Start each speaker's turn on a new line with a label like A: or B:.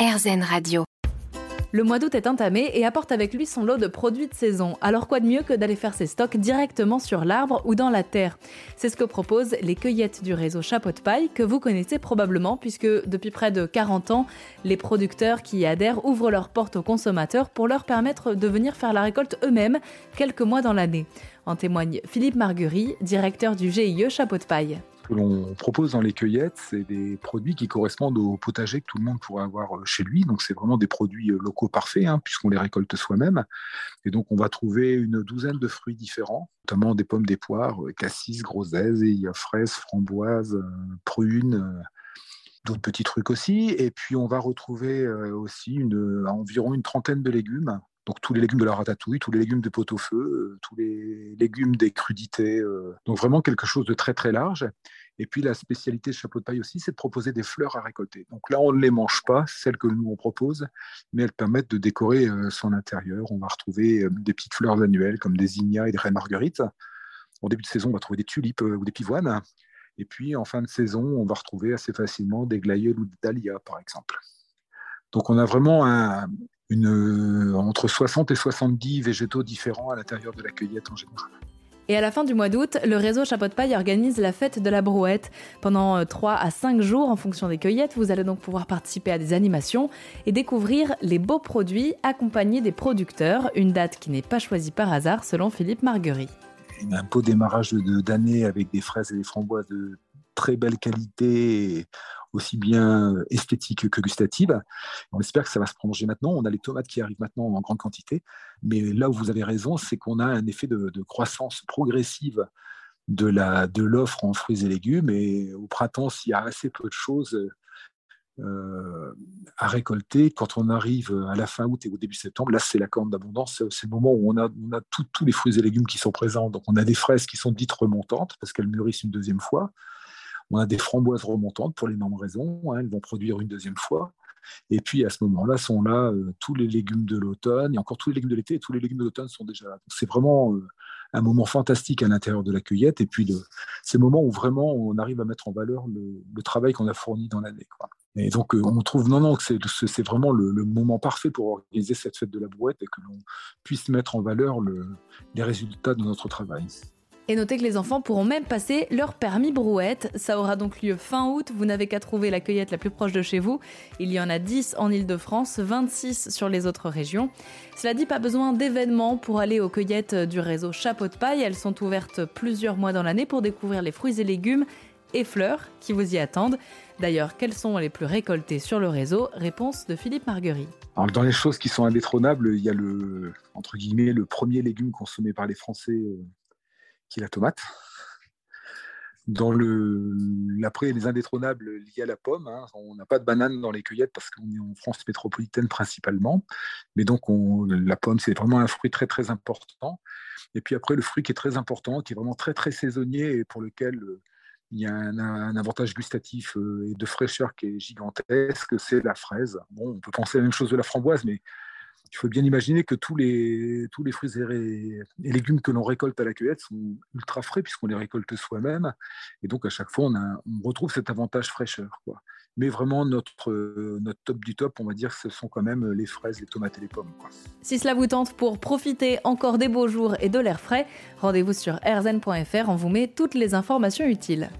A: RZN Radio.
B: Le mois d'août est entamé et apporte avec lui son lot de produits de saison. Alors quoi de mieux que d'aller faire ses stocks directement sur l'arbre ou dans la terre? C'est ce que proposent les cueillettes du réseau Chapeau de Paille que vous connaissez probablement puisque depuis près de 40 ans, les producteurs qui y adhèrent ouvrent leurs portes aux consommateurs pour leur permettre de venir faire la récolte eux-mêmes quelques mois dans l'année. En témoigne Philippe Marguerie, directeur du GIE Chapeau de Paille
C: que l'on propose dans les cueillettes, c'est des produits qui correspondent au potager que tout le monde pourrait avoir euh, chez lui. Donc, c'est vraiment des produits euh, locaux parfaits, hein, puisqu'on les récolte soi-même. Et donc, on va trouver une douzaine de fruits différents, notamment des pommes, des poires, euh, cassis, groseilles, fraises, framboises, prunes d'autres petits trucs aussi. Et puis, on va retrouver aussi une, environ une trentaine de légumes. Donc, tous les légumes de la ratatouille, tous les légumes de pot-au-feu, tous les légumes des crudités. donc, vraiment quelque chose de très, très large. Et puis la spécialité de chapeau de paille aussi, c'est de proposer des fleurs à récolter. Donc là, on ne les mange pas, celles que nous on propose, mais elles permettent de décorer euh, son intérieur. On va retrouver euh, des petites fleurs annuelles comme des ignas et des reines marguerites. En début de saison, on va trouver des tulipes euh, ou des pivoines. Et puis en fin de saison, on va retrouver assez facilement des glaïeuls ou des dahlias, par exemple. Donc on a vraiment une, entre 60 et 70 végétaux différents à l'intérieur de la cueillette en général.
B: Et à la fin du mois d'août, le réseau Chapeau de Paille organise la fête de la brouette. Pendant 3 euh, à 5 jours, en fonction des cueillettes, vous allez donc pouvoir participer à des animations et découvrir les beaux produits accompagnés des producteurs. Une date qui n'est pas choisie par hasard, selon Philippe Marguerite.
C: Un beau démarrage d'année avec des fraises et des framboises de très belle qualité aussi bien esthétique que gustative. On espère que ça va se prolonger maintenant. On a les tomates qui arrivent maintenant en grande quantité. Mais là où vous avez raison, c'est qu'on a un effet de, croissance progressive de l'offre de en fruits et légumes. Et au printemps, s'il y a assez peu de choses euh, à récolter, quand on arrive à la fin août et au début septembre, là, c'est la corne d'abondance. C'est le moment où on a, on a tous les fruits et légumes qui sont présents. Donc, on a des fraises qui sont dites remontantes parce qu'elles mûrissent une deuxième fois. On a des framboises remontantes pour les mêmes raisons. Hein, elles vont produire une deuxième fois. Et puis à ce moment-là sont là euh, tous les légumes de l'automne, et encore tous les légumes de l'été, et tous les légumes de l'automne sont déjà là. C'est vraiment euh, un moment fantastique à l'intérieur de la cueillette, et puis c'est le moment où vraiment on arrive à mettre en valeur le, travail qu'on a fourni dans l'année. Et donc euh, on trouve non non que c'est vraiment le, moment parfait pour organiser cette fête de la brouette et que l'on puisse mettre en valeur les résultats de notre travail.
B: Et notez que les enfants pourront même passer leur permis brouette. Ça aura donc lieu fin août. Vous n'avez qu'à trouver la cueillette la plus proche de chez vous. Il y en a 10 en Ile-de-France, 26 sur les autres régions. Cela dit, pas besoin d'événements pour aller aux cueillettes du réseau Chapeau de Paille. Elles sont ouvertes plusieurs mois dans l'année pour découvrir les fruits et légumes et fleurs qui vous y attendent. D'ailleurs, quels sont les plus récoltés sur le réseau? Réponse de Philippe Marguerite.
C: dans les choses qui sont indétrônables, il y a le, entre guillemets, le premier légume consommé par les Français euh, qui est la tomate. Dans le, après, les indétrônables liés à la pomme, hein, on n'a pas de banane dans les cueillettes parce qu'on est en France métropolitaine principalement. Mais donc, on, la pomme, c'est vraiment un fruit très, très important. Et puis après, le fruit qui est très important, qui est vraiment très, très saisonnier et pour lequel euh, il y a un, avantage gustatif euh, et de fraîcheur qui est gigantesque, c'est la fraise. Bon, on peut penser la même chose de la framboise, mais il faut bien imaginer que tous les, fruits et, légumes que l'on récolte à la cueillette sont ultra frais puisqu'on les récolte soi-même. Et donc, à chaque fois, on, retrouve cet avantage fraîcheur. Mais vraiment, notre, top du top, on va dire, ce sont quand même les fraises, les tomates et les pommes.
B: Si cela vous tente pour profiter encore des beaux jours et de l'air frais, rendez-vous sur rzn.fr. On vous met toutes les informations utiles.